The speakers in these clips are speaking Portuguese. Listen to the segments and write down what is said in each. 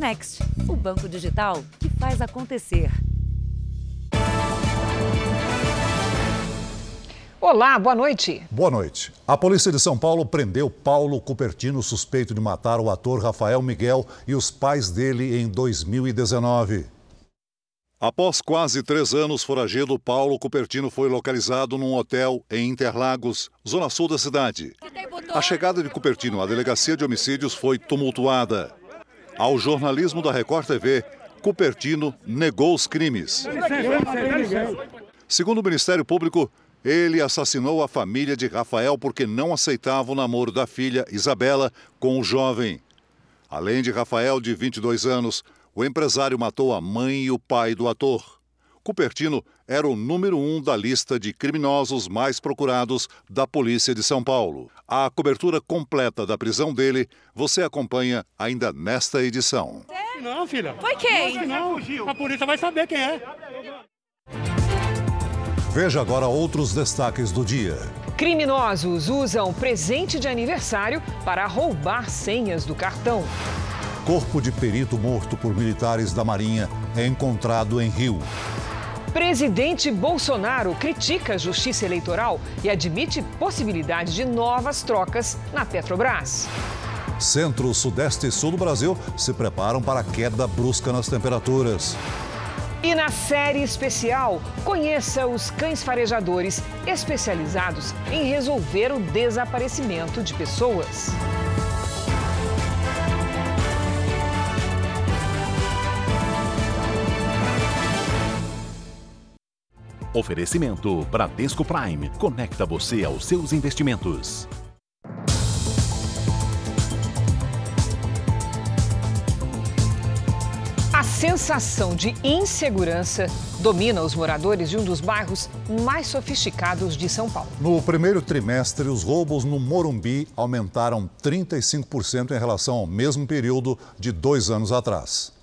Next, o banco digital que faz acontecer. Olá, boa noite. Boa noite. A polícia de São Paulo prendeu Paulo Cupertino, suspeito de matar o ator Rafael Miguel e os pais dele em 2019. Após quase três anos foragido, Paulo Cupertino foi localizado num hotel em Interlagos, zona sul da cidade. A chegada de Cupertino à delegacia de homicídios foi tumultuada. Ao jornalismo da Record TV, Cupertino negou os crimes. Segundo o Ministério Público, ele assassinou a família de Rafael porque não aceitava o namoro da filha, Isabela, com o jovem. Além de Rafael, de 22 anos, o empresário matou a mãe e o pai do ator. Cupertino era o número um da lista de criminosos mais procurados da Polícia de São Paulo. A cobertura completa da prisão dele você acompanha ainda nesta edição. Não, filha. Foi quem? Não, a polícia vai saber quem é. Veja agora outros destaques do dia. Criminosos usam presente de aniversário para roubar senhas do cartão. Corpo de perito morto por militares da Marinha é encontrado em Rio. Presidente Bolsonaro critica a justiça eleitoral e admite possibilidade de novas trocas na Petrobras. Centro, Sudeste e Sul do Brasil se preparam para a queda brusca nas temperaturas. E na série especial, conheça os cães farejadores especializados em resolver o desaparecimento de pessoas. Oferecimento Bradesco Prime. Conecta você aos seus investimentos. A sensação de insegurança domina os moradores de um dos bairros mais sofisticados de São Paulo. No primeiro trimestre, os roubos no Morumbi aumentaram 35% em relação ao mesmo período de dois anos atrás.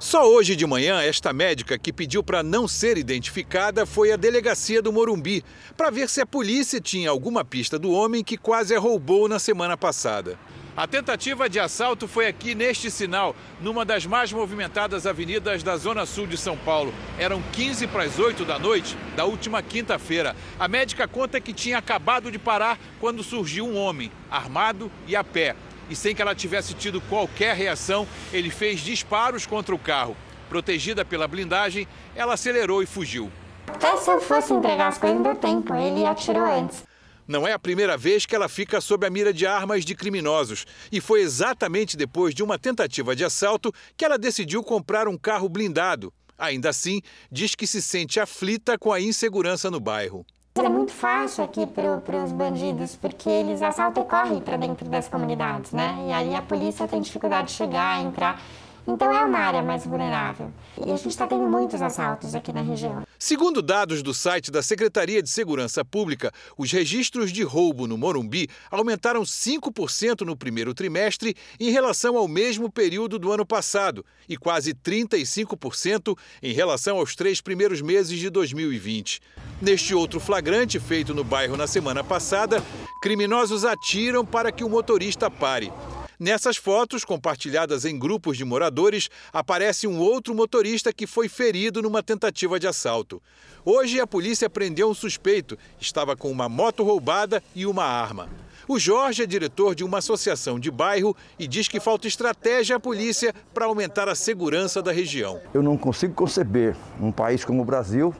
Só hoje de manhã, esta médica que pediu para não ser identificada foi à delegacia do Morumbi para ver se a polícia tinha alguma pista do homem que quase a roubou na semana passada. A tentativa de assalto foi aqui neste sinal, numa das mais movimentadas avenidas da Zona Sul de São Paulo. Eram 15 para as 8 da noite da última quinta-feira. A médica conta que tinha acabado de parar quando surgiu um homem, armado e a pé. E sem que ela tivesse tido qualquer reação, ele fez disparos contra o carro. Protegida pela blindagem, ela acelerou e fugiu. Até se eu fosse entregar as coisas, deu tempo. Ele atirou antes. Não é a primeira vez que ela fica sob a mira de armas de criminosos. E foi exatamente depois de uma tentativa de assalto que ela decidiu comprar um carro blindado. Ainda assim, diz que se sente aflita com a insegurança no bairro. É muito fácil aqui para os bandidos, porque eles assaltam e correm para dentro das comunidades, né? E aí a polícia tem dificuldade de chegar, entrar. Então é uma área mais vulnerável. E a gente está tendo muitos assaltos aqui na região. Segundo dados do site da Secretaria de Segurança Pública, os registros de roubo no Morumbi aumentaram 5% no primeiro trimestre em relação ao mesmo período do ano passado e quase 35% em relação aos três primeiros meses de 2020. Neste outro flagrante, feito no bairro na semana passada, criminosos atiram para que o motorista pare. Nessas fotos, compartilhadas em grupos de moradores, aparece um outro motorista que foi ferido numa tentativa de assalto. Hoje, a polícia prendeu um suspeito. Estava com uma moto roubada e uma arma. O Jorge é diretor de uma associação de bairro e diz que falta estratégia à polícia para aumentar a segurança da região. Eu não consigo conceber um país como o Brasil,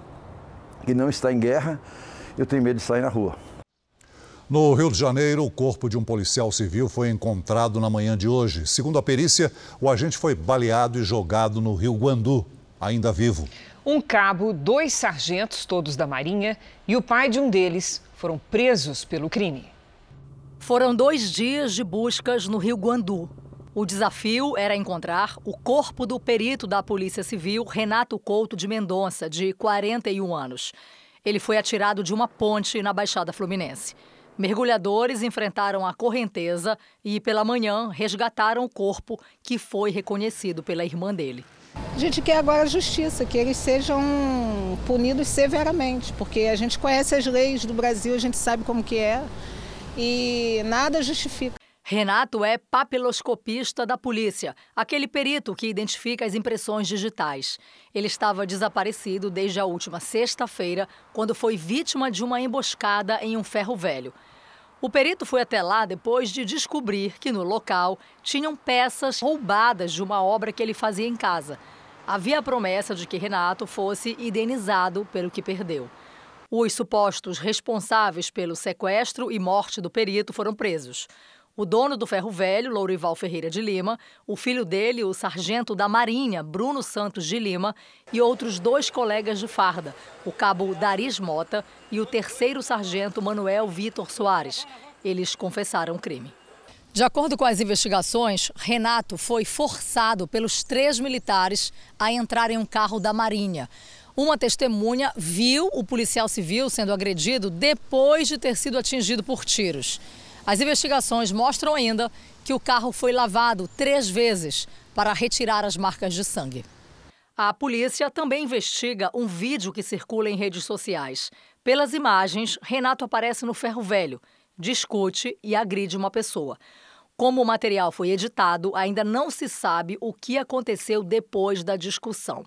que não está em guerra, eu tenho medo de sair na rua. No Rio de Janeiro, o corpo de um policial civil foi encontrado na manhã de hoje. Segundo a perícia, o agente foi baleado e jogado no rio Guandu, ainda vivo. Um cabo, dois sargentos, todos da Marinha, e o pai de um deles foram presos pelo crime. Foram dois dias de buscas no rio Guandu. O desafio era encontrar o corpo do perito da Polícia Civil, Renato Couto de Mendonça, de 41 anos. Ele foi atirado de uma ponte na Baixada Fluminense. Mergulhadores enfrentaram a correnteza e, pela manhã, resgataram o corpo que foi reconhecido pela irmã dele. A gente quer agora a justiça, que eles sejam punidos severamente, porque a gente conhece as leis do Brasil, a gente sabe como que é e nada justifica. Renato é papiloscopista da polícia, aquele perito que identifica as impressões digitais. Ele estava desaparecido desde a última sexta-feira, quando foi vítima de uma emboscada em um ferro velho. O perito foi até lá depois de descobrir que no local tinham peças roubadas de uma obra que ele fazia em casa. Havia a promessa de que Renato fosse indenizado pelo que perdeu. Os supostos responsáveis pelo sequestro e morte do perito foram presos o dono do ferro velho, Lourival Ferreira de Lima, o filho dele, o sargento da Marinha, Bruno Santos de Lima, e outros dois colegas de farda, o cabo Daris Mota e o terceiro sargento Manuel Vitor Soares. Eles confessaram o crime. De acordo com as investigações, Renato foi forçado pelos três militares a entrar em um carro da Marinha. Uma testemunha viu o policial civil sendo agredido depois de ter sido atingido por tiros. As investigações mostram ainda que o carro foi lavado três vezes para retirar as marcas de sangue. A polícia também investiga um vídeo que circula em redes sociais. Pelas imagens, Renato aparece no ferro velho, discute e agride uma pessoa. Como o material foi editado, ainda não se sabe o que aconteceu depois da discussão.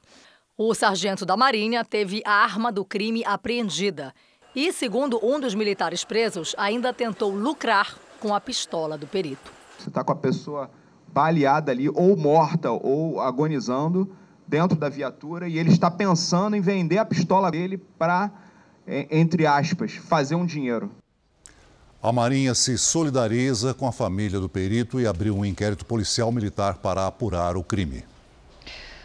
O sargento da Marinha teve a arma do crime apreendida e, segundo um dos militares presos, ainda tentou lucrar com a pistola do perito. Você está com a pessoa baleada ali, ou morta, ou agonizando, dentro da viatura, e ele está pensando em vender a pistola dele para, entre aspas, fazer um dinheiro. A Marinha se solidariza com a família do perito e abriu um inquérito policial militar para apurar o crime.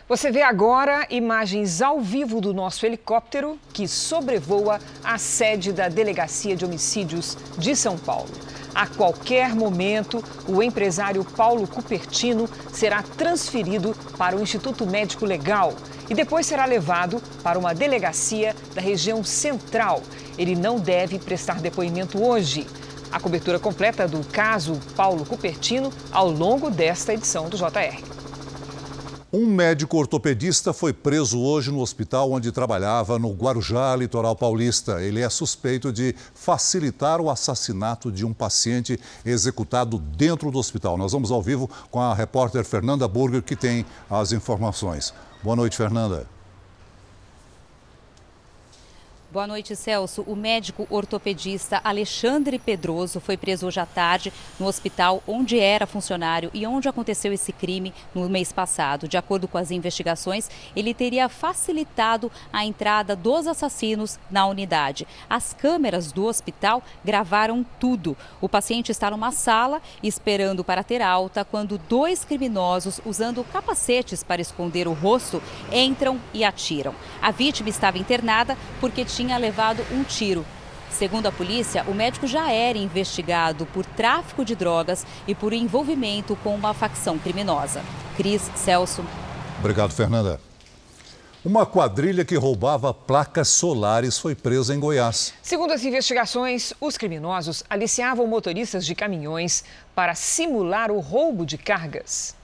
Você vê agora imagens ao vivo do nosso helicóptero que sobrevoa a sede da Delegacia de Homicídios de São Paulo. A qualquer momento, o empresário Paulo Cupertino será transferido para o Instituto Médico Legal e depois será levado para uma delegacia da região central. Ele não deve prestar depoimento hoje. A cobertura completa do caso Paulo Cupertino ao longo desta edição do JR. Um médico ortopedista foi preso hoje no hospital onde trabalhava no Guarujá, litoral paulista. Ele é suspeito de facilitar o assassinato de um paciente executado dentro do hospital. Nós vamos ao vivo com a repórter Fernanda Burger, que tem as informações. Boa noite, Fernanda. Boa noite, Celso. O médico ortopedista Alexandre Pedroso foi preso hoje à tarde no hospital onde era funcionário e onde aconteceu esse crime no mês passado. De acordo com as investigações, ele teria facilitado a entrada dos assassinos na unidade. As câmeras do hospital gravaram tudo. O paciente está numa sala esperando para ter alta quando dois criminosos, usando capacetes para esconder o rosto, entram e atiram. A vítima estava internada porque tinha tinha levado um tiro. Segundo a polícia, o médico já era investigado por tráfico de drogas e por envolvimento com uma facção criminosa. Cris Celso. Obrigado, Fernanda. Uma quadrilha que roubava placas solares foi presa em Goiás. Segundo as investigações, os criminosos aliciavam motoristas de caminhões para simular o roubo de cargas.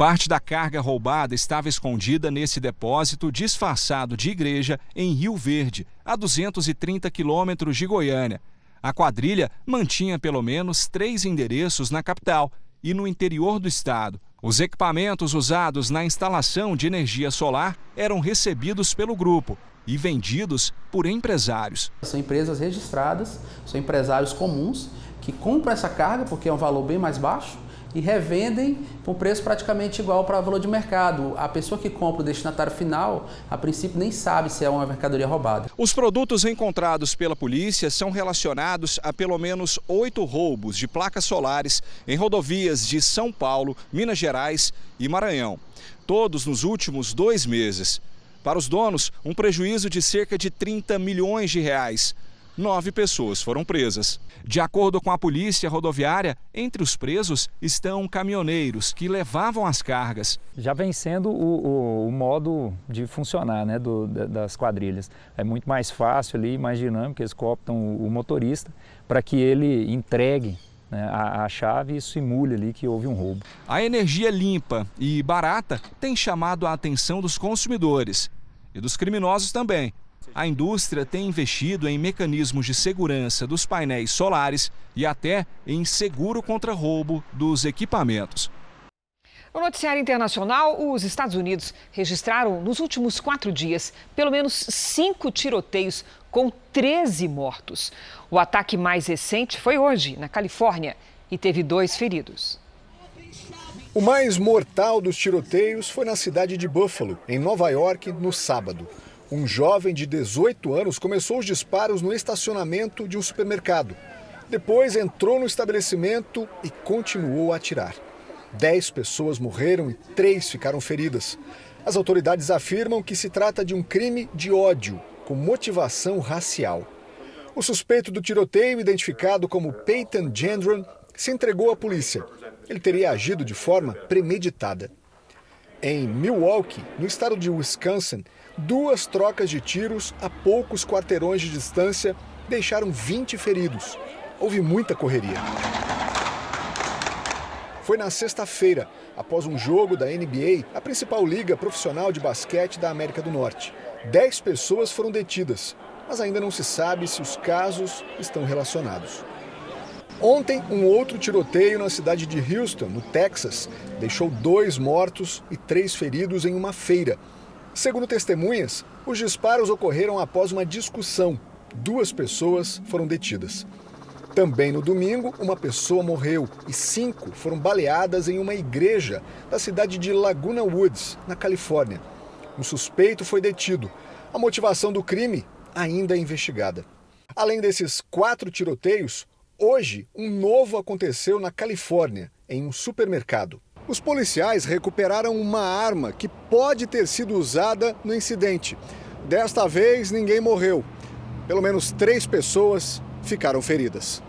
Parte da carga roubada estava escondida nesse depósito disfarçado de igreja em Rio Verde, a 230 quilômetros de Goiânia. A quadrilha mantinha pelo menos três endereços na capital e no interior do estado. Os equipamentos usados na instalação de energia solar eram recebidos pelo grupo e vendidos por empresários. São empresas registradas, são empresários comuns que compram essa carga porque é um valor bem mais baixo e revendem por preço praticamente igual para o valor de mercado. A pessoa que compra o destinatário final, a princípio, nem sabe se é uma mercadoria roubada. Os produtos encontrados pela polícia são relacionados a pelo menos oito roubos de placas solares em rodovias de São Paulo, Minas Gerais e Maranhão. Todos nos últimos dois meses. Para os donos, um prejuízo de cerca de 30 milhões de reais nove pessoas foram presas. De acordo com a polícia rodoviária, entre os presos estão caminhoneiros que levavam as cargas. Já vem sendo o, o, o modo de funcionar né, do, das quadrilhas. É muito mais fácil ali, mais dinâmico, eles cooptam o, o motorista para que ele entregue né, a, a, chave e simule ali que houve um roubo. A energia limpa e barata tem chamado a atenção dos consumidores e dos criminosos também A indústria tem investido em mecanismos de segurança dos painéis solares e até em seguro contra roubo dos equipamentos. No noticiário internacional, os Estados Unidos registraram nos últimos quatro dias pelo menos cinco tiroteios com 13 mortos. O ataque mais recente foi hoje, na Califórnia, e teve dois feridos. O mais mortal dos tiroteios foi na cidade de Buffalo, em Nova York, no sábado. Um jovem de 18 anos começou os disparos no estacionamento de um supermercado. Depois entrou no estabelecimento e continuou a atirar. Dez pessoas morreram e três ficaram feridas. As autoridades afirmam que se trata de um crime de ódio com motivação racial. O suspeito do tiroteio, identificado como Peyton Gendron, se entregou à polícia. Ele teria agido de forma premeditada. Em Milwaukee, no estado de Wisconsin, duas trocas de tiros a poucos quarteirões de distância deixaram 20 feridos. Houve muita correria foi na sexta-feira, após um jogo da NBA, a principal liga profissional de basquete da América do Norte. Dez pessoas foram detidas, mas ainda não se sabe se os casos estão relacionados. Ontem, um outro tiroteio na cidade de Houston, no Texas, deixou dois mortos e três feridos em uma feira. Segundo testemunhas, os disparos ocorreram após uma discussão. Duas pessoas foram detidas. Também no domingo, uma pessoa morreu e cinco foram baleadas em uma igreja da cidade de Laguna Woods, na Califórnia. Um suspeito foi detido. A motivação do crime ainda é investigada. Além desses quatro tiroteios, hoje um novo aconteceu na Califórnia, em um supermercado. Os policiais recuperaram uma arma que pode ter sido usada no incidente. Desta vez, ninguém morreu. Pelo menos três pessoas ficaram feridas.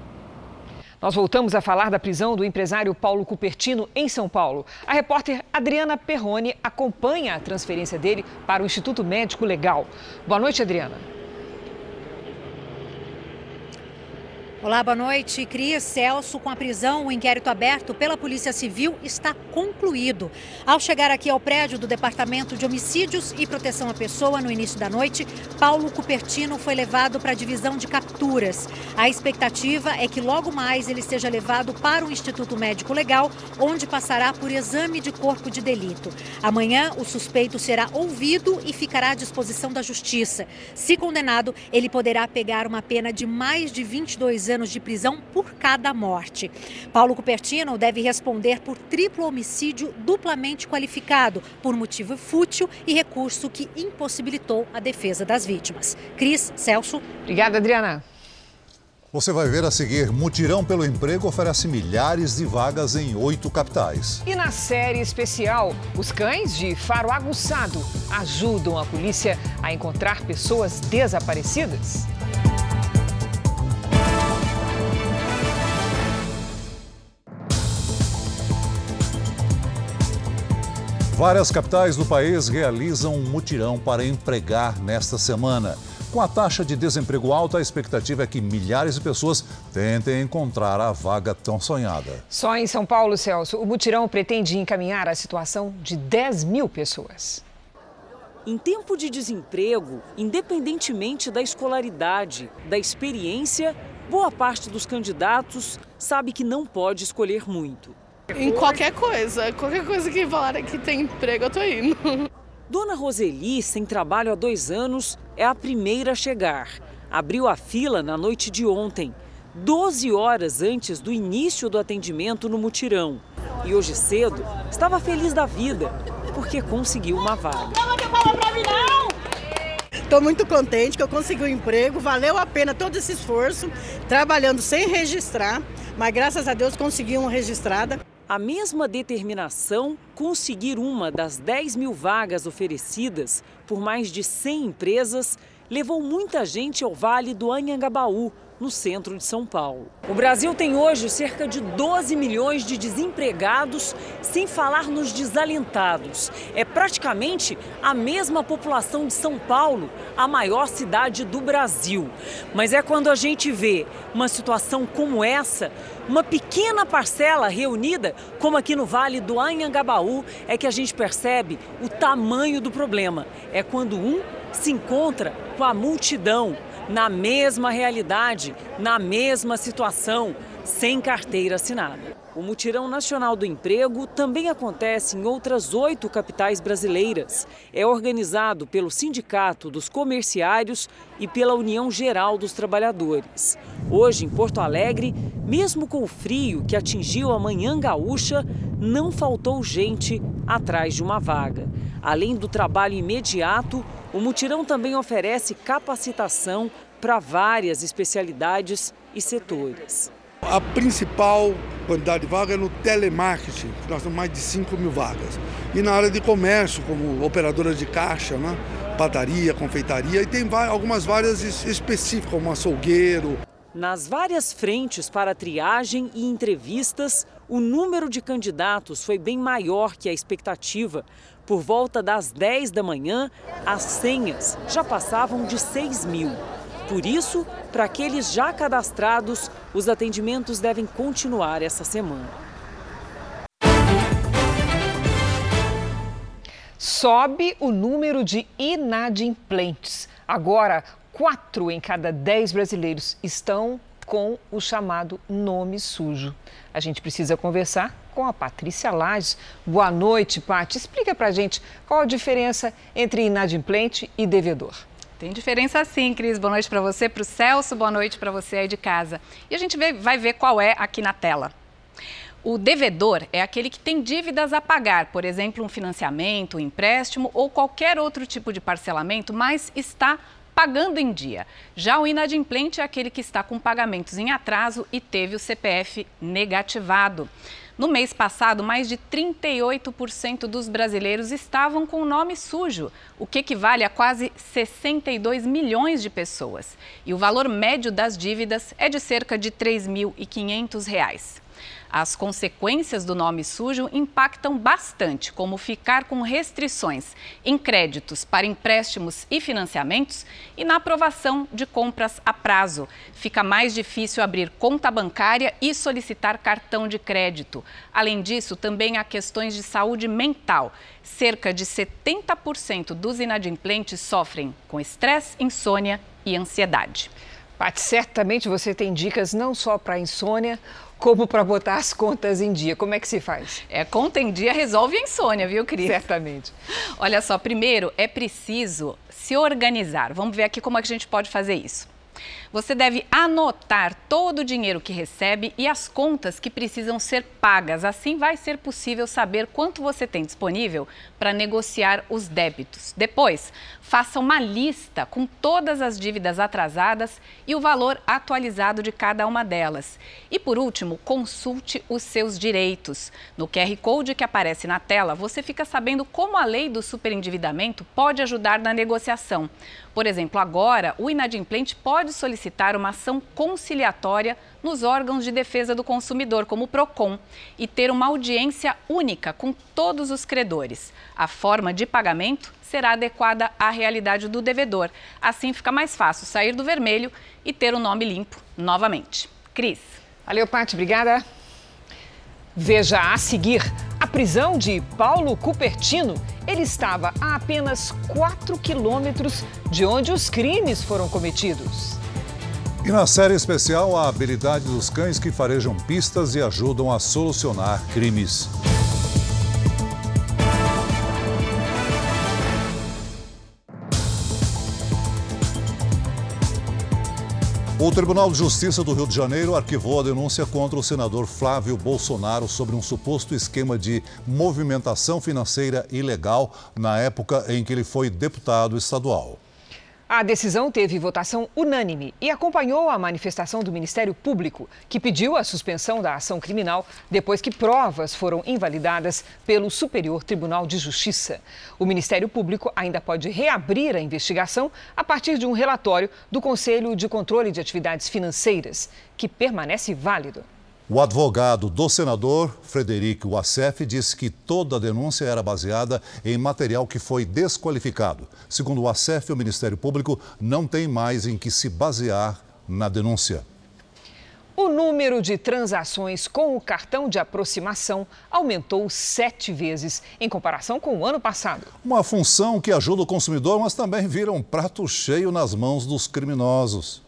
Nós voltamos a falar da prisão do empresário Paulo Cupertino em São Paulo. A repórter Adriana Perrone acompanha a transferência dele para o Instituto Médico Legal. Boa noite, Adriana. Olá, boa noite. Cris Celso, com a prisão, o inquérito aberto pela Polícia Civil está concluído. Ao chegar aqui ao prédio do Departamento de Homicídios e Proteção à Pessoa no início da noite, Paulo Cupertino foi levado para a divisão de capturas. A expectativa é que logo mais ele seja levado para o Instituto Médico Legal, onde passará por exame de corpo de delito. Amanhã, o suspeito será ouvido e ficará à disposição da Justiça. Se condenado, ele poderá pegar uma pena de mais de 22 anos anos de prisão por cada morte. Paulo Cupertino deve responder por triplo homicídio duplamente qualificado, por motivo fútil e recurso que impossibilitou a defesa das vítimas. Cris, Celso. Obrigada, Adriana. Você vai ver a seguir: Mutirão pelo Emprego oferece milhares de vagas em oito capitais. E na série especial, os cães de faro aguçado ajudam a polícia a encontrar pessoas desaparecidas. Várias capitais do país realizam um mutirão para empregar nesta semana. Com a taxa de desemprego alta, a expectativa é que milhares de pessoas tentem encontrar a vaga tão sonhada. Só em São Paulo, Celso, o mutirão pretende encaminhar a situação de 10 mil pessoas. Em tempo de desemprego, independentemente da escolaridade, da experiência, boa parte dos candidatos sabe que não pode escolher muito. Em qualquer coisa. Qualquer coisa que falarem que tem emprego, eu tô indo. Dona Roseli, sem trabalho há dois anos, é a primeira a chegar. Abriu a fila na noite de ontem, 12 horas antes do início do atendimento no mutirão. E hoje cedo estava feliz da vida, porque conseguiu uma vaga. Estou muito contente que eu consegui um emprego, valeu a pena todo esse esforço, trabalhando sem registrar, mas graças a Deus consegui uma registrada a mesma determinação conseguir uma das 10 mil vagas oferecidas por mais de 100 empresas levou muita gente ao Vale do Anhangabaú, no centro de São Paulo. O Brasil tem hoje cerca de 12 milhões de desempregados, sem falar nos desalentados. É praticamente a mesma população de São Paulo, a maior cidade do Brasil. Mas é quando a gente vê uma situação como essa, uma pequena parcela reunida, como aqui no Vale do Anhangabaú, é que a gente percebe o tamanho do problema. É quando um se encontra com a multidão, na mesma realidade, na mesma situação, sem carteira assinada. O Mutirão Nacional do Emprego também acontece em outras oito capitais brasileiras. É organizado pelo Sindicato dos Comerciários e pela União Geral dos Trabalhadores. Hoje, em Porto Alegre, mesmo com o frio que atingiu a manhã gaúcha, não faltou gente atrás de uma vaga. Além do trabalho imediato, o Mutirão também oferece capacitação para várias especialidades e setores. A principal quantidade de vagas é no telemarketing, nós temos mais de 5 mil vagas. E na área de comércio, como operadoras de caixa, né? padaria, confeitaria, e tem algumas várias específicas, como açougueiro. Nas várias frentes para triagem e entrevistas, o número de candidatos foi bem maior que a expectativa. Por volta das 10 da manhã, as senhas já passavam de 6 mil. Por isso, para aqueles já cadastrados, os atendimentos devem continuar essa semana. Sobe o número de inadimplentes. Agora, quatro em cada dez brasileiros estão com o chamado nome sujo. A gente precisa conversar com a Patrícia Lages. Boa noite, Paty. Explica pra gente qual a diferença entre inadimplente e devedor. Tem diferença sim, Cris. Boa noite para você, para o Celso, boa noite para você aí de casa. E a gente vai ver qual é aqui na tela. O devedor é aquele que tem dívidas a pagar, por exemplo, um financiamento, um empréstimo ou qualquer outro tipo de parcelamento, mas está pagando em dia. Já o inadimplente é aquele que está com pagamentos em atraso e teve o CPF negativado. No mês passado, mais de 38% dos brasileiros estavam com o nome sujo, o que equivale a quase 62 milhões de pessoas. E o valor médio das dívidas é de cerca de R$ 3.500. As consequências do nome sujo impactam bastante, como ficar com restrições em créditos para empréstimos e financiamentos e na aprovação de compras a prazo. Fica mais difícil abrir conta bancária e solicitar cartão de crédito. Além disso, também há questões de saúde mental. Cerca de 70% dos inadimplentes sofrem com estresse, insônia e ansiedade. Paty, certamente você tem dicas não só para insônia, como para botar as contas em dia. Como é que se faz? É, conta em dia resolve a insônia, viu, Cris? Certamente. Olha só, primeiro é preciso se organizar. Vamos ver aqui como é que a gente pode fazer isso. Você deve anotar todo o dinheiro que recebe e as contas que precisam ser pagas. Assim vai ser possível saber quanto você tem disponível para negociar os débitos. Depois, faça uma lista com todas as dívidas atrasadas e o valor atualizado de cada uma delas. E por último, consulte os seus direitos. No QR Code que aparece na tela, você fica sabendo como a lei do superendividamento pode ajudar na negociação. Por exemplo, agora o inadimplente pode solicitar uma ação conciliatória nos órgãos de defesa do consumidor, como o PROCON, e ter uma audiência única com todos os credores. A forma de pagamento será adequada à realidade do devedor. Assim fica mais fácil sair do vermelho e ter o nome limpo novamente. Cris. Valeu, Paty. Obrigada. Veja a seguir a prisão de Paulo Cupertino. Ele estava a apenas 4 quilômetros de onde os crimes foram cometidos. E na série especial, a habilidade dos cães que farejam pistas e ajudam a solucionar crimes. O Tribunal de Justiça do Rio de Janeiro arquivou a denúncia contra o senador Flávio Bolsonaro sobre um suposto esquema de movimentação financeira ilegal na época em que ele foi deputado estadual. A decisão teve votação unânime e acompanhou a manifestação do Ministério Público, que pediu a suspensão da ação criminal depois que provas foram invalidadas pelo Superior Tribunal de Justiça. O Ministério Público ainda pode reabrir a investigação a partir de um relatório do Conselho de Controle de Atividades Financeiras, que permanece válido. O advogado do senador, Frederico Wassef, disse que toda a denúncia era baseada em material que foi desqualificado. Segundo o Wassef, o Ministério Público não tem mais em que se basear na denúncia. O número de transações com o cartão de aproximação aumentou sete vezes em comparação com o ano passado. Uma função que ajuda o consumidor, mas também vira um prato cheio nas mãos dos criminosos.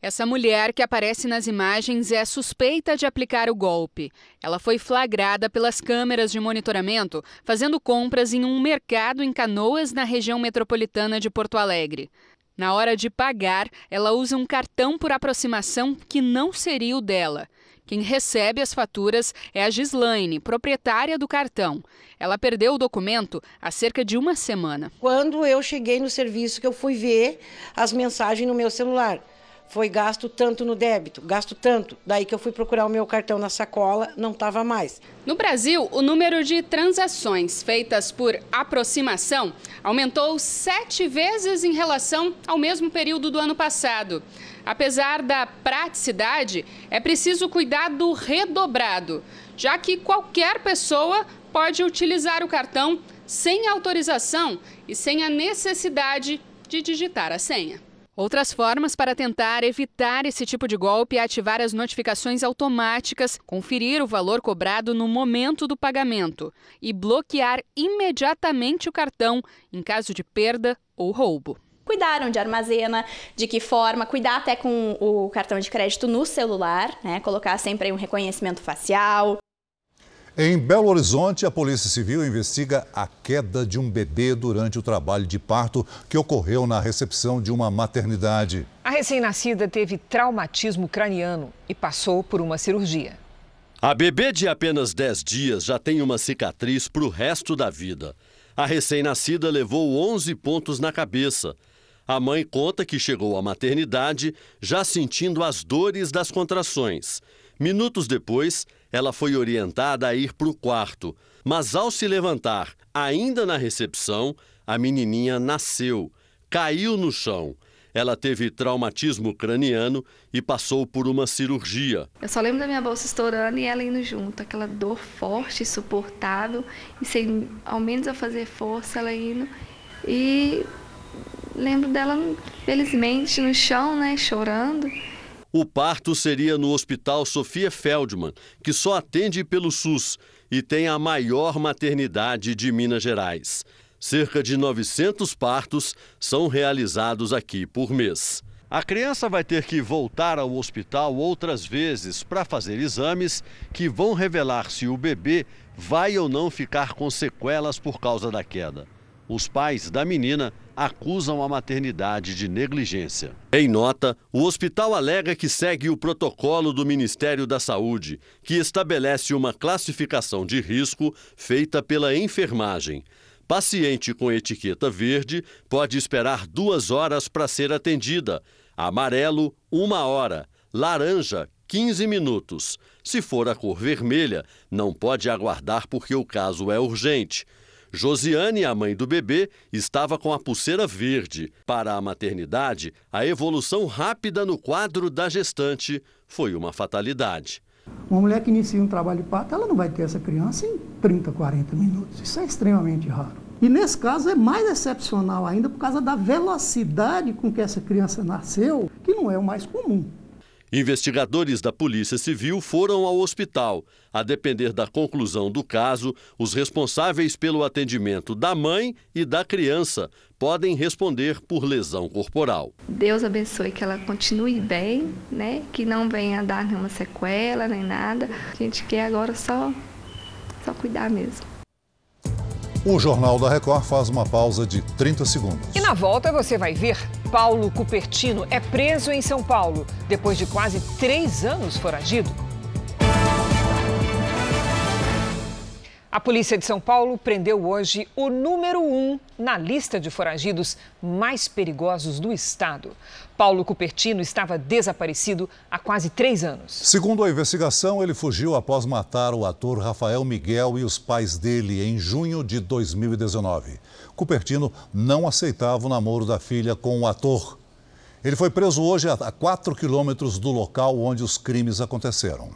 Essa mulher que aparece nas imagens é suspeita de aplicar o golpe. Ela foi flagrada pelas câmeras de monitoramento fazendo compras em um mercado em Canoas, na região metropolitana de Porto Alegre. Na hora de pagar, ela usa um cartão por aproximação que não seria o dela. Quem recebe as faturas é a Gislaine, proprietária do cartão. Ela perdeu o documento há cerca de uma semana. Quando eu cheguei no serviço, que eu fui ver as mensagens no meu celular foi gasto tanto no débito, gasto tanto. Daí que eu fui procurar o meu cartão na sacola, não estava mais. No Brasil, o número de transações feitas por aproximação aumentou sete vezes em relação ao mesmo período do ano passado. Apesar da praticidade, é preciso cuidado redobrado, já que qualquer pessoa pode utilizar o cartão sem autorização e sem a necessidade de digitar a senha. Outras formas para tentar evitar esse tipo de golpe é ativar as notificações automáticas, conferir o valor cobrado no momento do pagamento e bloquear imediatamente o cartão em caso de perda ou roubo cuidar onde armazena, de que forma, cuidar até com o cartão de crédito no celular, né? Colocar sempre um reconhecimento facial. Em Belo Horizonte, a Polícia Civil investiga a queda de um bebê durante o trabalho de parto que ocorreu na recepção de uma maternidade. A recém-nascida teve traumatismo craniano e passou por uma cirurgia. A bebê de apenas 10 dias já tem uma cicatriz para o resto da vida. A recém-nascida levou 11 pontos na cabeça. A mãe conta que chegou à maternidade já sentindo as dores das contrações. Minutos depois, ela foi orientada a ir para o quarto, mas ao se levantar, ainda na recepção, a menininha nasceu, caiu no chão. Ela teve traumatismo craniano e passou por uma cirurgia. Eu só lembro da minha bolsa estourando e ela indo junto, aquela dor forte, insuportável, e sem ao menos eu fazer força, ela indo. E lembro dela, felizmente, no chão, né, chorando. O parto seria no Hospital Sofia Feldman, que só atende pelo SUS e tem a maior maternidade de Minas Gerais. Cerca de 900 partos são realizados aqui por mês. A criança vai ter que voltar ao hospital outras vezes para fazer exames que vão revelar se o bebê vai ou não ficar com sequelas por causa da queda. Os pais da menina acusam a maternidade de negligência. Em nota, o hospital alega que segue o protocolo do Ministério da Saúde, que estabelece uma classificação de risco feita pela enfermagem. Paciente com etiqueta verde pode esperar duas horas para ser atendida. Amarelo, uma hora. Laranja, 15 minutos. Se for a cor vermelha, não pode aguardar porque o caso é urgente. Josiane, a mãe do bebê, estava com a pulseira verde. Para a maternidade, a evolução rápida no quadro da gestante foi uma fatalidade. Uma mulher que inicia um trabalho de parto, ela não vai ter essa criança em 30, 40 minutos. Isso é extremamente raro. E nesse caso é mais excepcional ainda por causa da velocidade com que essa criança nasceu, que não é o mais comum. Investigadores da Polícia Civil foram ao hospital. A depender da conclusão do caso, os responsáveis pelo atendimento da mãe e da criança podem responder por lesão corporal. Deus abençoe que ela continue bem, né? Que não venha dar nenhuma sequela nem nada. A gente quer agora só só cuidar mesmo. O Jornal da Record faz uma pausa de 30 segundos. E na volta você vai ver: Paulo Cupertino é preso em São Paulo depois de quase três anos foragido. A polícia de São Paulo prendeu hoje o número um na lista de foragidos mais perigosos do estado. Paulo Cupertino estava desaparecido há quase três anos. Segundo a investigação, ele fugiu após matar o ator Rafael Miguel e os pais dele em junho de 2019. Cupertino não aceitava o namoro da filha com o ator. Ele foi preso hoje a 4 quilômetros do local onde os crimes aconteceram.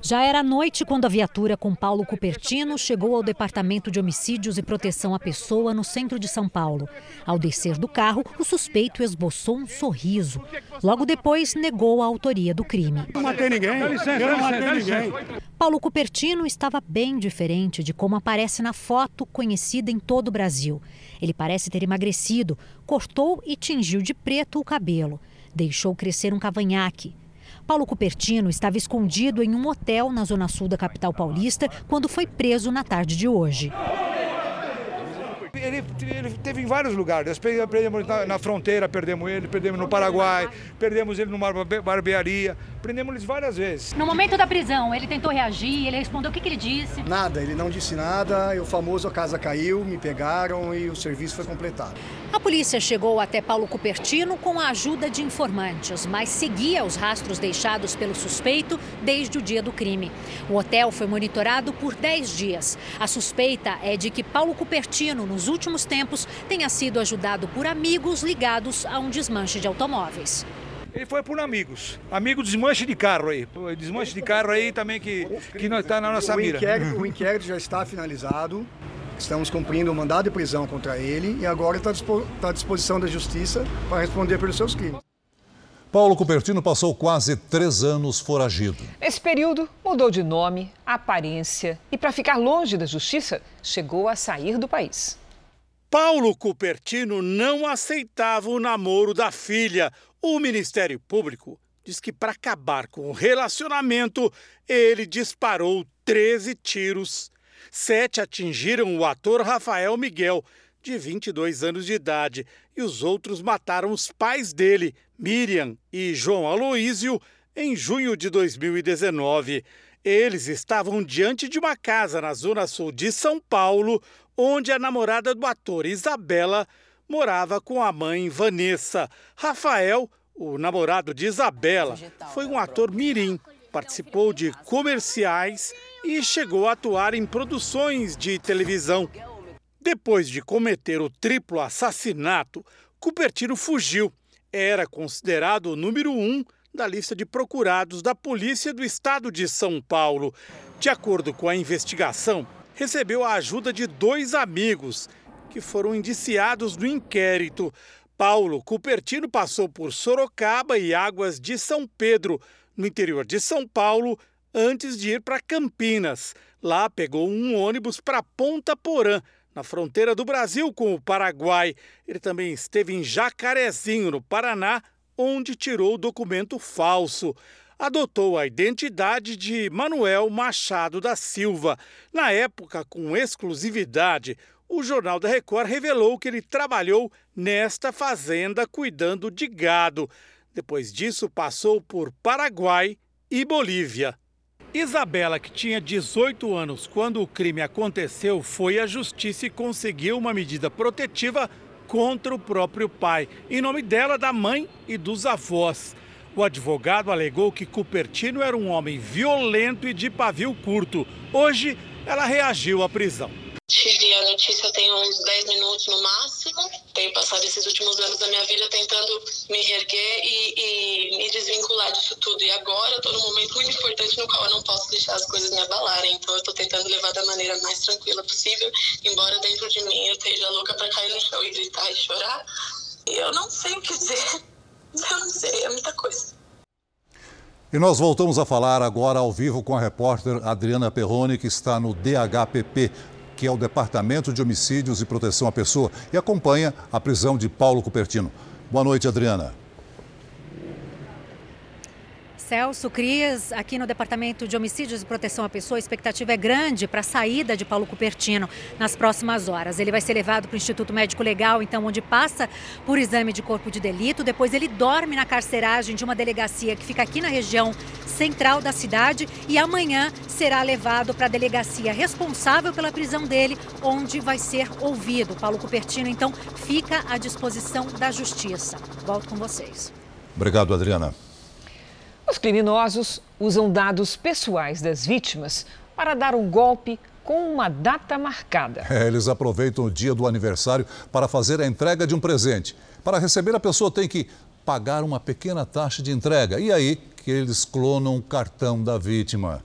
Já era noite quando a viatura com Paulo Cupertino chegou ao Departamento de Homicídios e Proteção à Pessoa no centro de São Paulo. Ao descer do carro, o suspeito esboçou um sorriso. Logo depois, negou a autoria do crime. Não matei ninguém. Dá licença, eu não matei ninguém. Paulo Cupertino estava bem diferente de como aparece na foto conhecida em todo o Brasil. Ele parece ter emagrecido, cortou e tingiu de preto o cabelo. Deixou crescer um cavanhaque. Paulo Cupertino estava escondido em um hotel na zona sul da capital paulista quando foi preso na tarde de hoje. Ele, ele teve em vários lugares. Perdemos na, na, fronteira, perdemos ele, perdemos no Paraguai, perdemos ele numa barbearia, prendemos ele várias vezes. No momento da prisão, ele tentou reagir, ele respondeu o que, que ele disse? Nada, ele não disse nada, e o famoso a casa caiu, me pegaram e o serviço foi completado. A polícia chegou até Paulo Cupertino com a ajuda de informantes, mas seguia os rastros deixados pelo suspeito desde o dia do crime. O hotel foi monitorado por 10 dias. A suspeita é de que Paulo Cupertino, nos últimos tempos, tenha sido ajudado por amigos ligados a um desmanche de automóveis. Ele foi por amigos. Amigo desmanche de carro aí. Desmanche de carro aí também que, que está na nossa o mira. Inquérito, o inquérito já está finalizado. Estamos cumprindo o um mandado de prisão contra ele e agora está à disposição da justiça para responder pelos seus crimes. Paulo Cupertino passou quase três anos foragido. Nesse período, mudou de nome, aparência e, para ficar longe da justiça, chegou a sair do país. Paulo Cupertino não aceitava o namoro da filha. O Ministério Público diz que, para acabar com o relacionamento, ele disparou 13 tiros Sete atingiram o ator Rafael Miguel, de 22 anos de idade, e os outros mataram os pais dele, Miriam e João Aloísio, em junho de 2019. Eles estavam diante de uma casa na zona sul de São Paulo, onde a namorada do ator, Isabela, morava com a mãe Vanessa. Rafael, o namorado de Isabela, foi um ator mirim, participou de comerciais e chegou a atuar em produções de televisão. Depois de cometer o triplo assassinato, Cupertino fugiu. Era considerado o número um da lista de procurados da Polícia do Estado de São Paulo. De acordo com a investigação, recebeu a ajuda de dois amigos que foram indiciados no inquérito. Paulo Cupertino passou por Sorocaba e Águas de São Pedro, no interior de São Paulo, antes de ir para Campinas. Lá pegou um ônibus para Ponta Porã, na fronteira do Brasil com o Paraguai. Ele também esteve em Jacarezinho, no Paraná, onde tirou o documento falso. Adotou a identidade de Manuel Machado da Silva. Na época, com exclusividade, o Jornal da Record revelou que ele trabalhou nesta fazenda cuidando de gado. Depois disso, passou por Paraguai e Bolívia. Isabela, que tinha 18 anos quando o crime aconteceu, foi à justiça e conseguiu uma medida protetiva contra o próprio pai, em nome dela, da mãe e dos avós. O advogado alegou que Cupertino era um homem violento e de pavio curto. Hoje, ela reagiu à prisão. Tive a notícia tem uns 10 minutos no máximo. Tenho passado esses últimos anos da minha vida tentando me reerguer e, e me desvincular disso tudo. E agora estou num momento muito importante no qual eu não posso deixar as coisas me abalarem. Então eu estou tentando levar da maneira mais tranquila possível, embora dentro de mim eu esteja louca para cair no chão e gritar e chorar. E eu não sei o que dizer. Eu não sei, é muita coisa. E nós voltamos a falar agora ao vivo com a repórter Adriana Perrone, que está no DHPP, que é o Departamento de Homicídios e Proteção à Pessoa, e acompanha a prisão de Paulo Cupertino. Boa noite, Adriana. Celso Cris, aqui no Departamento de Homicídios e Proteção à Pessoa, a expectativa é grande para a saída de Paulo Cupertino nas próximas horas. Ele vai ser levado para o Instituto Médico Legal, então, onde passa por exame de corpo de delito. Depois ele dorme na carceragem de uma delegacia que fica aqui na região central da cidade e amanhã será levado para a delegacia responsável pela prisão dele, onde vai ser ouvido. Paulo Cupertino, então, fica à disposição da justiça. Volto com vocês. Obrigado, Adriana. Os criminosos usam dados pessoais das vítimas para dar um golpe com uma data marcada. É, eles aproveitam o dia do aniversário para fazer a entrega de um presente. Para receber, a pessoa tem que pagar uma pequena taxa de entrega. E aí que eles clonam o cartão da vítima.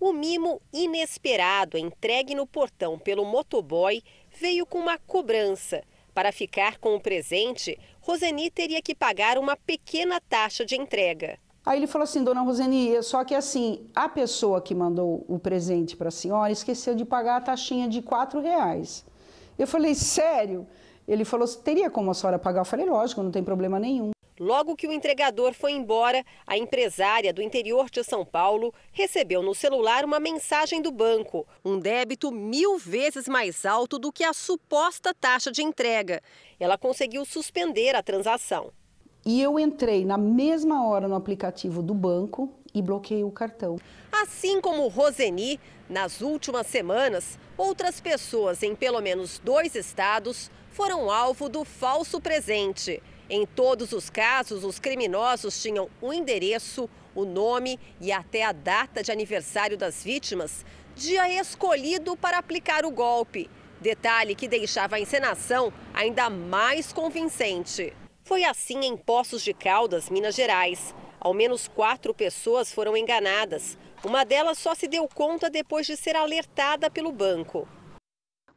O mimo inesperado entregue no portão pelo motoboy veio com uma cobrança. Para ficar com o presente, Roseni teria que pagar uma pequena taxa de entrega. Aí ele falou assim, dona Roseni, só que assim, a pessoa que mandou o presente para a senhora esqueceu de pagar a taxinha de quatro reais. Eu falei, sério? Ele falou, teria como a senhora pagar? Eu falei, lógico, não tem problema nenhum. Logo que o entregador foi embora, a empresária do interior de São Paulo recebeu no celular uma mensagem do banco, um débito mil vezes mais alto do que a suposta taxa de entrega. Ela conseguiu suspender a transação. E eu entrei na mesma hora no aplicativo do banco e bloqueei o cartão. Assim como Roseni, nas últimas semanas, outras pessoas em pelo menos dois estados foram alvo do falso presente. Em todos os casos, os criminosos tinham o endereço, o nome e até a data de aniversário das vítimas, dia escolhido para aplicar o golpe. Detalhe que deixava a encenação ainda mais convincente. Foi assim em Poços de Caldas, Minas Gerais. Ao menos quatro pessoas foram enganadas. Uma delas só se deu conta depois de ser alertada pelo banco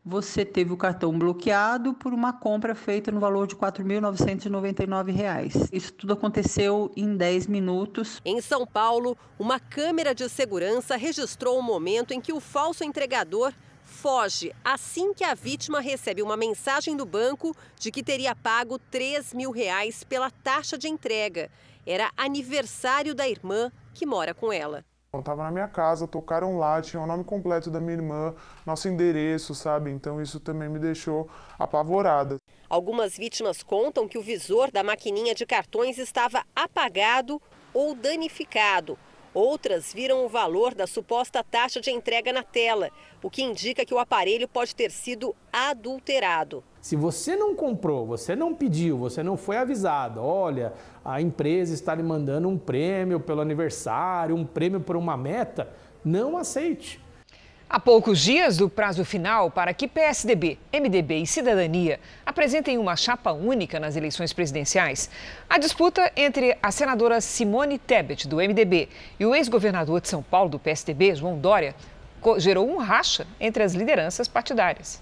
você teve o cartão bloqueado por uma compra feita no valor de R$ 4.999. Isso tudo aconteceu em 10 minutos. Em São Paulo, uma câmera de segurança registrou o momento em que o falso entregador foge assim que a vítima recebe uma mensagem do banco de que teria pago 3 mil reais pela taxa de entrega. Era aniversário da irmã que mora com ela. Estava na minha casa, tocaram lá, tinha o nome completo da minha irmã, nosso endereço, sabe? Então isso também me deixou apavorada. Algumas vítimas contam que o visor da maquininha de cartões estava apagado ou danificado. Outras viram o valor da suposta taxa de entrega na tela, o que indica que o aparelho pode ter sido adulterado. Se você não comprou, você não pediu, você não foi avisado, olha, a empresa está lhe mandando um prêmio pelo aniversário, um prêmio por uma meta, não aceite. Há poucos dias do prazo final para que PSDB, MDB e Cidadania apresentem uma chapa única nas eleições presidenciais, a disputa entre a senadora Simone Tebet, do MDB, e o ex-governador de São Paulo, do PSDB, João Dória, gerou um racha entre as lideranças partidárias.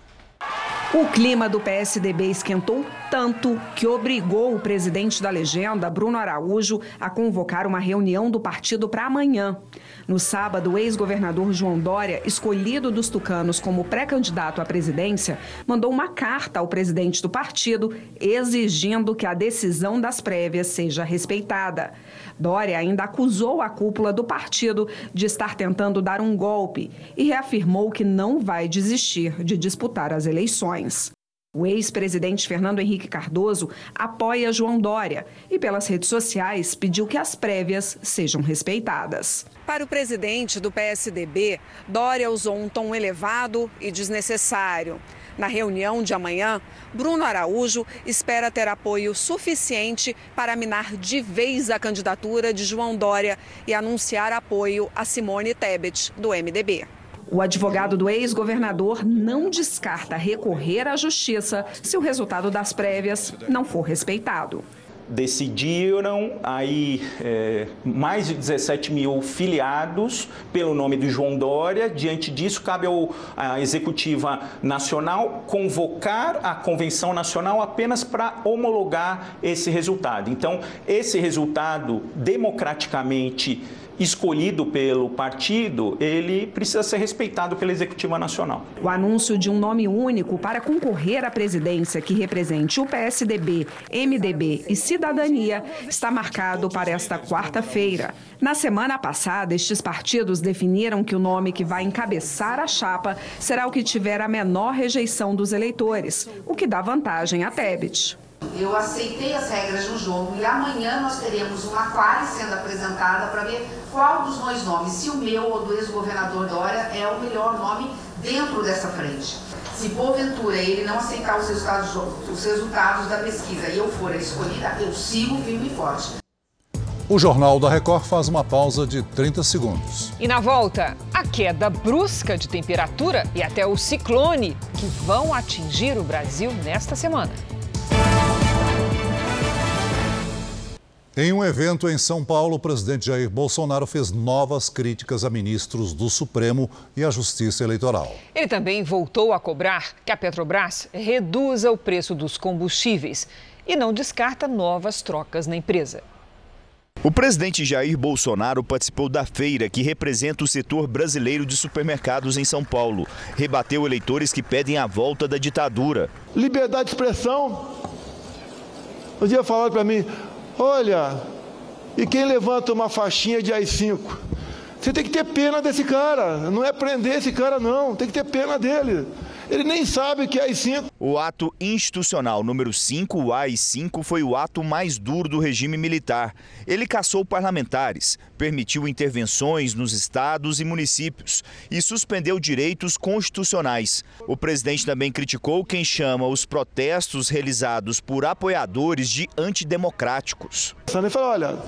O clima do PSDB esquentou tanto que obrigou o presidente da legenda, Bruno Araújo, a convocar uma reunião do partido para amanhã. No sábado, o ex-governador João Dória, escolhido dos tucanos como pré-candidato à presidência, mandou uma carta ao presidente do partido exigindo que a decisão das prévias seja respeitada. Dória ainda acusou a cúpula do partido de estar tentando dar um golpe e reafirmou que não vai desistir de disputar as eleições. O ex-presidente Fernando Henrique Cardoso apoia João Dória e, pelas redes sociais, pediu que as prévias sejam respeitadas. Para o presidente do PSDB, Dória usou um tom elevado e desnecessário. Na reunião de amanhã, Bruno Araújo espera ter apoio suficiente para minar de vez a candidatura de João Dória e anunciar apoio a Simone Tebet, do MDB. O advogado do ex-governador não descarta recorrer à justiça se o resultado das prévias não for respeitado decidiram aí é, mais de 17 mil filiados pelo nome de João Dória. Diante disso, cabe ao, à Executiva Nacional convocar a Convenção Nacional apenas para homologar esse resultado. Então, esse resultado democraticamente escolhido pelo partido, ele precisa ser respeitado pela Executiva Nacional. O anúncio de um nome único para concorrer à presidência que represente o PSDB, MDB e Cidadania está marcado para esta quarta-feira. Na semana passada, estes partidos definiram que o nome que vai encabeçar a chapa será o que tiver a menor rejeição dos eleitores, o que dá vantagem a Tebet. Eu aceitei as regras do jogo e amanhã nós teremos uma quadra sendo apresentada para ver qual dos dois nomes, se o meu ou do ex-governador Dória, é o melhor nome dentro dessa frente. Se porventura ele não aceitar os resultados, os resultados da pesquisa e eu for a escolhida, eu sigo firme e forte. O Jornal da Record faz uma pausa de 30 segundos. E na volta, a queda brusca de temperatura e até o ciclone que vão atingir o Brasil nesta semana. Em um evento em São Paulo, o presidente Jair Bolsonaro fez novas críticas a ministros do Supremo e à Justiça Eleitoral. Ele também voltou a cobrar que a Petrobras reduza o preço dos combustíveis e não descarta novas trocas na empresa. O presidente Jair Bolsonaro participou da feira que representa o setor brasileiro de supermercados em São Paulo. Rebateu eleitores que pedem a volta da ditadura. Liberdade de expressão. Um dia falaram para mim: Olha, e quem levanta uma faixinha de AI-5? Você tem que ter pena desse cara. Não é prender esse cara, não. Tem que ter pena dele. Ele nem sabe o que é AI-5. O ato institucional número 5, o AI-5, foi o ato mais duro do regime militar. Ele caçou parlamentares, permitiu intervenções nos estados e municípios e suspendeu direitos constitucionais. O presidente também criticou quem chama os protestos realizados por apoiadores de antidemocráticos. Ele falou, olha,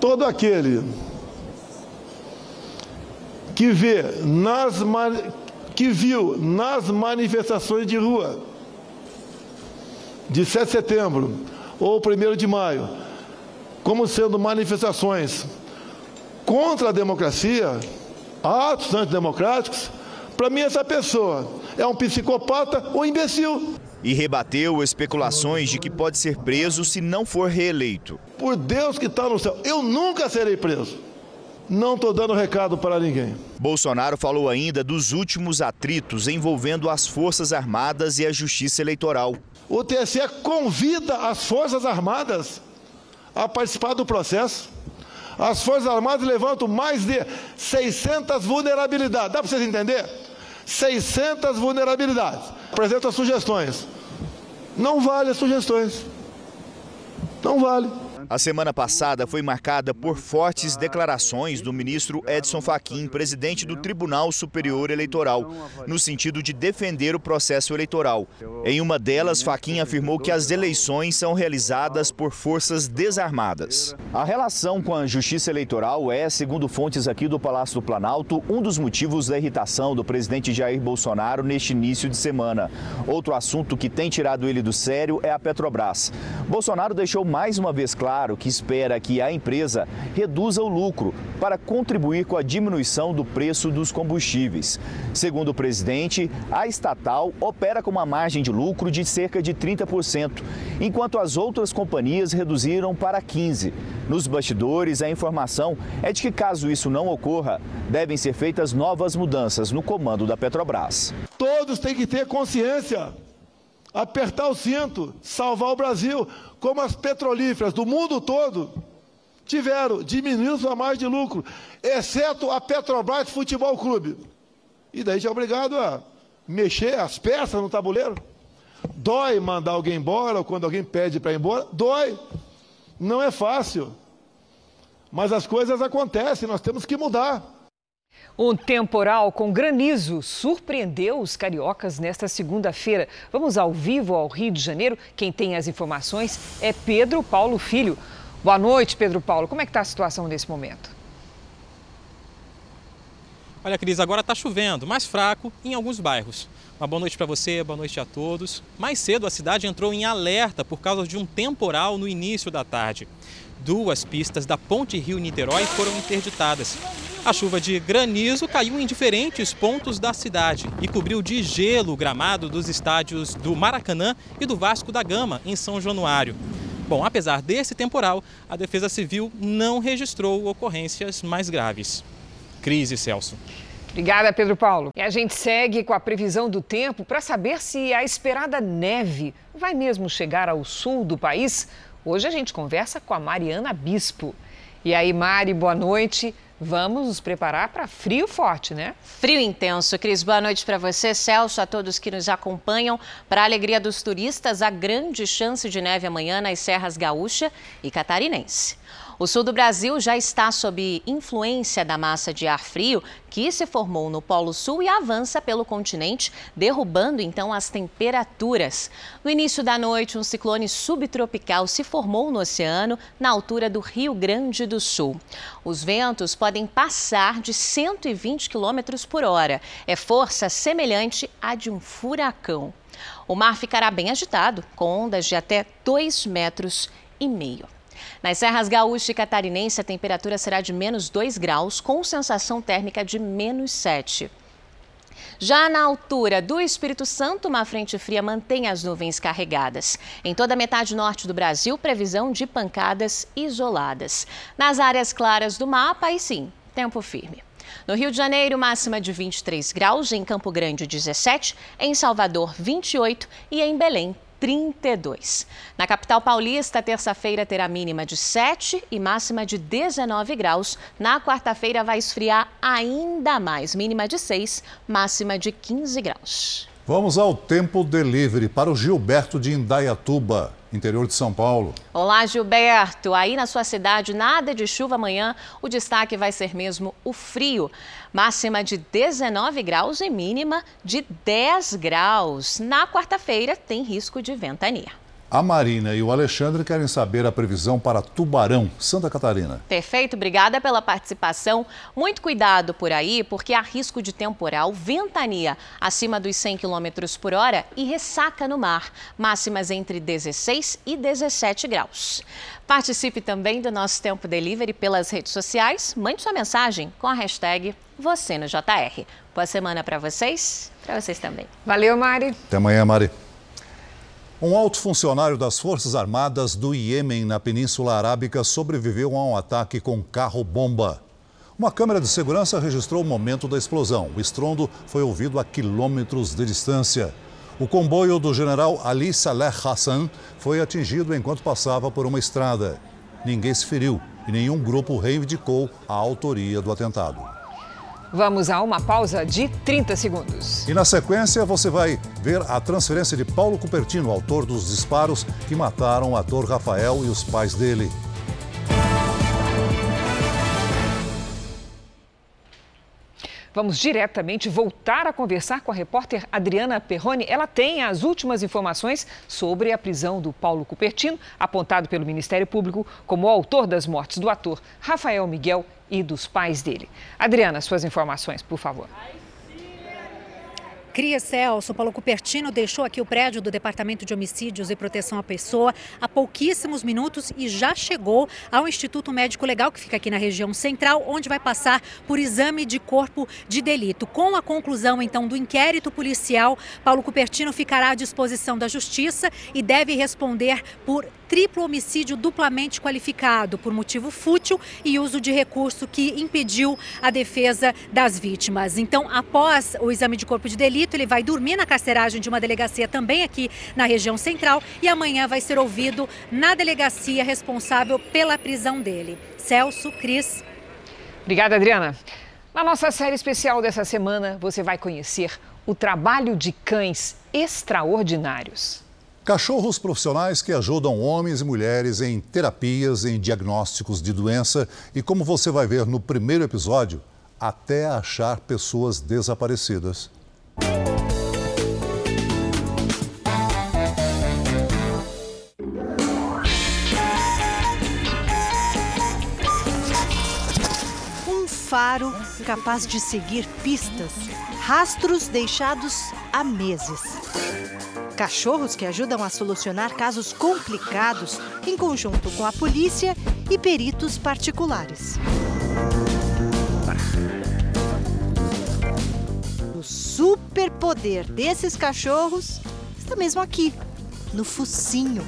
todo aquele que vê nas que viu nas manifestações de rua de 7 de setembro ou 1 de maio como sendo manifestações contra a democracia, atos antidemocráticos, para mim essa pessoa é um psicopata ou imbecil. E rebateu especulações de que pode ser preso se não for reeleito. Por Deus que está no céu, eu nunca serei preso. Não estou dando recado para ninguém. Bolsonaro falou ainda dos últimos atritos envolvendo as Forças Armadas e a Justiça Eleitoral. O TSE convida as Forças Armadas a participar do processo. As Forças Armadas levantam mais de 600 vulnerabilidades. Dá para vocês entenderem? 600 vulnerabilidades. Apresenta sugestões. Não vale as sugestões. Não vale. A semana passada foi marcada por fortes declarações do ministro Edson Fachin, presidente do Tribunal Superior Eleitoral, no sentido de defender o processo eleitoral. Em uma delas, Fachin afirmou que as eleições são realizadas por forças desarmadas. A relação com a Justiça Eleitoral é, segundo fontes aqui do Palácio do Planalto, um dos motivos da irritação do presidente Jair Bolsonaro neste início de semana. Outro assunto que tem tirado ele do sério é a Petrobras. Bolsonaro deixou mais uma vez claro claro que espera que a empresa reduza o lucro para contribuir com a diminuição do preço dos combustíveis. Segundo o presidente, a estatal opera com uma margem de lucro de cerca de 30%, enquanto as outras companhias reduziram para 15%. Nos bastidores, a informação é de que, caso isso não ocorra, devem ser feitas novas mudanças no comando da Petrobras. Todos têm que ter consciência apertar o cinto, salvar o Brasil, como as petrolíferas do mundo todo tiveram, diminuiu sua margem de lucro, exceto a Petrobras Futebol Clube. E daí já é obrigado a mexer as peças no tabuleiro. Dói mandar alguém embora, ou quando alguém pede para ir embora, dói. Não é fácil. Mas as coisas acontecem, nós temos que mudar. Um temporal com granizo surpreendeu os cariocas nesta segunda-feira. Vamos ao vivo ao Rio de Janeiro. Quem tem as informações é Pedro Paulo Filho. Boa noite, Pedro Paulo. Como é que está a situação nesse momento? Olha, Cris, agora está chovendo, mais fraco em alguns bairros. Uma boa noite para você, boa noite a todos. Mais cedo, a cidade entrou em alerta por causa de um temporal no início da tarde. Duas pistas da Ponte Rio-Niterói foram interditadas. A chuva de granizo caiu em diferentes pontos da cidade e cobriu de gelo o gramado dos estádios do Maracanã e do Vasco da Gama, em São Januário. Bom, apesar desse temporal, a Defesa Civil não registrou ocorrências mais graves. Crise, Celso. Obrigada, Pedro Paulo. E a gente segue com a previsão do tempo para saber se a esperada neve vai mesmo chegar ao sul do país. Hoje a gente conversa com a Mariana Bispo. E aí, Mari, boa noite. Vamos nos preparar para frio forte, né? Frio intenso. Cris, boa noite para você, Celso, a todos que nos acompanham. Para a alegria dos turistas, a grande chance de neve amanhã nas serras gaúcha e catarinense. O sul do Brasil já está sob influência da massa de ar frio que se formou no Polo Sul e avança pelo continente, derrubando então as temperaturas. No início da noite, um ciclone subtropical se formou no oceano, na altura do Rio Grande do Sul. Os ventos podem passar de 120 km por hora. É força semelhante à de um furacão. O mar ficará bem agitado, com ondas de até 2 metros meio. Nas serras gaúcha e catarinense, a temperatura será de menos 2 graus, com sensação térmica de menos 7. Já na altura do Espírito Santo, uma frente fria mantém as nuvens carregadas. Em toda a metade norte do Brasil, previsão de pancadas isoladas. Nas áreas claras do mapa, aí sim, tempo firme. No Rio de Janeiro, máxima de 23 graus, em Campo Grande, 17, em Salvador, 28 e em Belém, 32. Na capital paulista, terça-feira terá mínima de 7 e máxima de 19 graus. Na quarta-feira vai esfriar ainda mais, mínima de 6, máxima de 15 graus. Vamos ao tempo delivery para o Gilberto de Indaiatuba interior de São Paulo. Olá, Gilberto. Aí na sua cidade, nada de chuva amanhã. O destaque vai ser mesmo o frio. Máxima de 19 graus e mínima de 10 graus. Na quarta-feira, tem risco de ventania. A Marina e o Alexandre querem saber a previsão para Tubarão, Santa Catarina. Perfeito, obrigada pela participação. Muito cuidado por aí, porque há risco de temporal, ventania acima dos 100 km por hora e ressaca no mar, máximas entre 16 e 17 graus. Participe também do nosso Tempo Delivery pelas redes sociais. Mande sua mensagem com a hashtag você no JR. Boa semana para vocês, para vocês também. Valeu, Mari. Até amanhã, Mari. Um alto funcionário das Forças Armadas do Iêmen, na Península Arábica, sobreviveu a um ataque com carro-bomba. Uma câmera de segurança registrou o momento da explosão. O estrondo foi ouvido a quilômetros de distância. O comboio do general Ali Saleh Hassan foi atingido enquanto passava por uma estrada. Ninguém se feriu e nenhum grupo reivindicou a autoria do atentado. Vamos a uma pausa de 30 segundos. E na sequência você vai ver a transferência de Paulo Cupertino, autor dos disparos que mataram o ator Rafael e os pais dele. Vamos diretamente voltar a conversar com a repórter Adriana Perrone. Ela tem as últimas informações sobre a prisão do Paulo Cupertino, apontado pelo Ministério Público como autor das mortes do ator Rafael Miguel e dos pais dele. Adriana, suas informações, por favor. Cria Celso, Paulo Cupertino deixou aqui o prédio do Departamento de Homicídios e Proteção à Pessoa há pouquíssimos minutos e já chegou ao Instituto Médico Legal, que fica aqui na região central, onde vai passar por exame de corpo de delito. Com a conclusão, então, do inquérito policial, Paulo Cupertino ficará à disposição da Justiça e deve responder por triplo homicídio duplamente qualificado por motivo fútil e uso de recurso que impediu a defesa das vítimas. Então, após o exame de corpo de delito, ele vai dormir na carceragem de uma delegacia também aqui na região central e amanhã vai ser ouvido na delegacia responsável pela prisão dele. Celso, Cris. Obrigada, Adriana. Na nossa série especial dessa semana, você vai conhecer o trabalho de cães extraordinários. Cachorros profissionais que ajudam homens e mulheres em terapias, em diagnósticos de doença e, como você vai ver no primeiro episódio, até achar pessoas desaparecidas. Um faro capaz de seguir pistas, rastros deixados há meses. Cachorros que ajudam a solucionar casos complicados em conjunto com a polícia e peritos particulares. O superpoder desses cachorros está mesmo aqui, no focinho.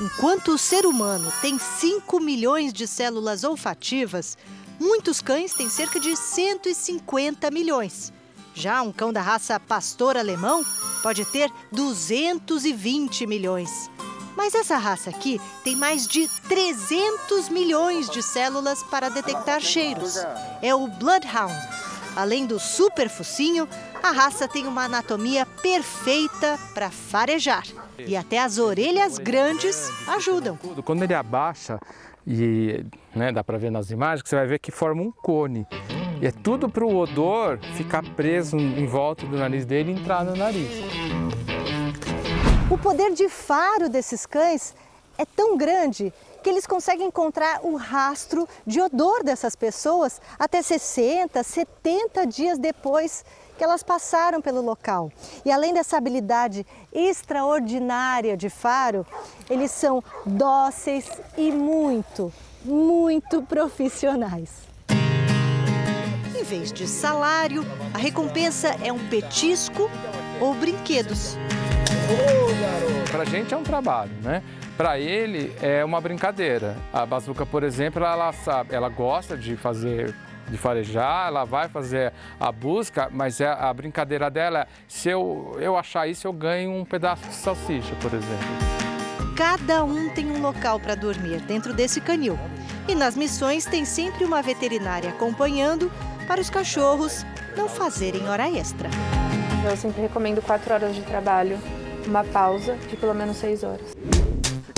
Enquanto o ser humano tem 5 milhões de células olfativas, muitos cães têm cerca de 150 milhões. Já um cão da raça pastor alemão pode ter 220 milhões. Mas essa raça aqui tem mais de 300 milhões de células para detectar cheiros. É o Bloodhound. Além do super focinho, a raça tem uma anatomia perfeita para farejar. E até as orelhas grandes ajudam. Quando ele abaixa, e né, dá para ver nas imagens, você vai ver que forma um cone. E é tudo para o odor ficar preso em volta do nariz dele e entrar no nariz. O poder de faro desses cães é tão grande que eles conseguem encontrar o rastro de odor dessas pessoas até 60, 70 dias depois que elas passaram pelo local. E além dessa habilidade extraordinária de faro, eles são dóceis e muito, muito profissionais. Em vez de salário, a recompensa é um petisco ou brinquedos. Para a gente é um trabalho, né? Para ele é uma brincadeira. A bazuca, por exemplo, ela sabe, ela gosta de fazer de farejar, ela vai fazer a busca, mas é a brincadeira dela, se eu, eu achar isso, eu ganho um pedaço de salsicha, por exemplo. Cada um tem um local para dormir dentro desse canil. E nas missões tem sempre uma veterinária acompanhando para os cachorros não fazerem hora extra. Eu sempre recomendo quatro horas de trabalho, uma pausa de pelo menos seis horas.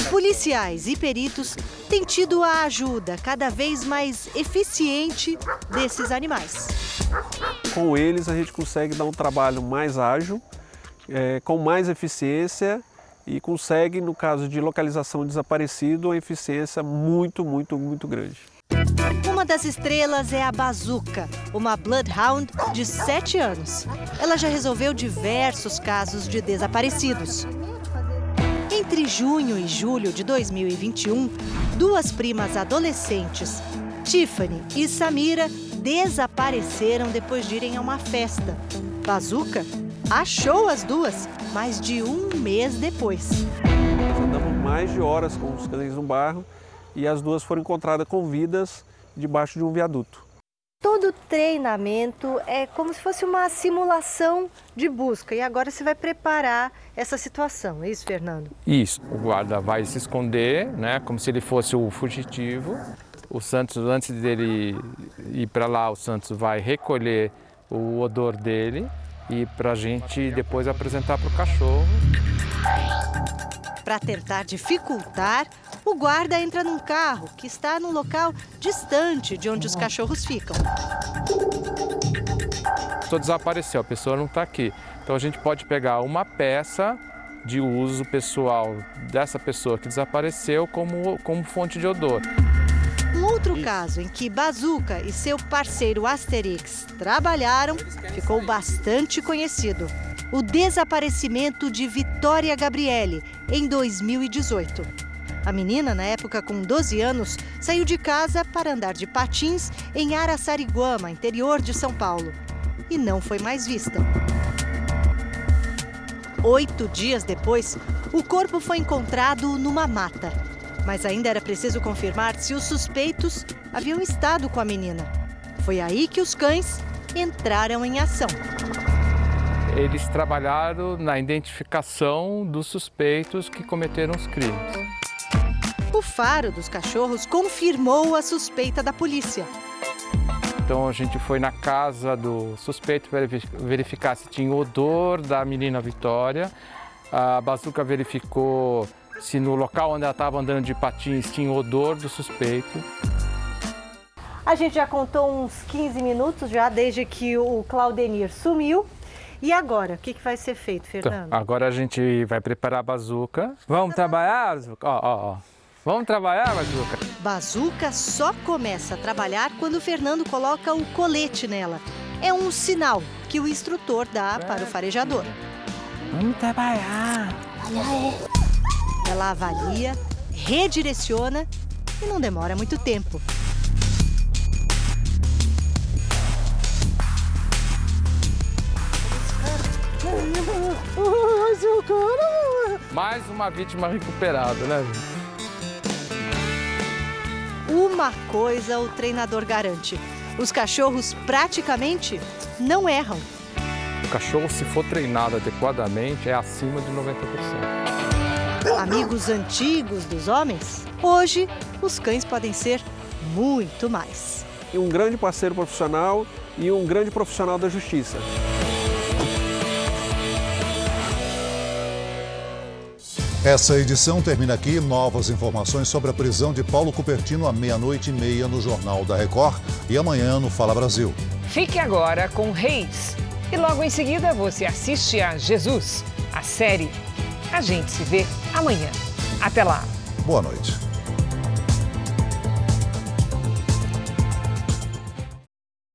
Policiais e peritos têm tido a ajuda cada vez mais eficiente desses animais. Com eles, a gente consegue dar um trabalho mais ágil, é, com mais eficiência e consegue, no caso de localização de desaparecido, uma eficiência muito, muito, muito grande. Uma das estrelas é a Bazuca, uma Bloodhound de 7 anos. Ela já resolveu diversos casos de desaparecidos. Entre junho e julho de 2021, duas primas adolescentes, Tiffany e Samira, desapareceram depois de irem a uma festa. Bazuca achou as duas mais de um mês depois. Nós andamos mais de horas com os cães no bairro e as duas foram encontradas com vidas debaixo de um viaduto. Todo treinamento é como se fosse uma simulação de busca e agora você vai preparar essa situação, é isso, Fernando? Isso, o guarda vai se esconder, né, como se ele fosse o fugitivo. O Santos, antes dele ir para lá, o Santos vai recolher o odor dele e para a gente depois apresentar para o cachorro. Para tentar dificultar, o guarda entra num carro que está num local distante de onde os cachorros ficam. Só desapareceu, a pessoa não está aqui. Então a gente pode pegar uma peça de uso pessoal dessa pessoa que desapareceu como, como fonte de odor. Um outro caso em que Bazuca e seu parceiro Asterix trabalharam ficou bastante conhecido. O desaparecimento de Vitória Gabriele em 2018. A menina, na época com 12 anos, saiu de casa para andar de patins em Araçariguama, interior de São Paulo, e não foi mais vista. Oito dias depois, o corpo foi encontrado numa mata. Mas ainda era preciso confirmar se os suspeitos haviam estado com a menina. Foi aí que os cães entraram em ação. Eles trabalharam na identificação dos suspeitos que cometeram os crimes. O faro dos cachorros confirmou a suspeita da polícia. Então a gente foi na casa do suspeito para verificar se tinha odor da menina Vitória. A bazuca verificou se no local onde ela estava andando de patins tinha odor do suspeito. A gente já contou uns 15 minutos já desde que o Claudenir sumiu. E agora, o que, que vai ser feito, Fernando? Então, agora a gente vai preparar a bazuca. Vamos trabalhar, bazuca? Ó, ó, ó. Vamos trabalhar, Bazuca? Bazuca só começa a trabalhar quando o Fernando coloca o colete nela. É um sinal que o instrutor dá para o farejador. Vamos trabalhar. Ela avalia, redireciona e não demora muito tempo. Mais uma vítima recuperada, né? Uma coisa o treinador garante: os cachorros praticamente não erram. O cachorro, se for treinado adequadamente, é acima de 90%. Amigos antigos dos homens, hoje os cães podem ser muito mais. Um grande parceiro profissional e um grande profissional da justiça. Essa edição termina aqui. Novas informações sobre a prisão de Paulo Cupertino à meia-noite e meia no Jornal da Record e amanhã no Fala Brasil. Fique agora com Reis. E logo em seguida você assiste a Jesus, a série. A gente se vê amanhã. Até lá. Boa noite.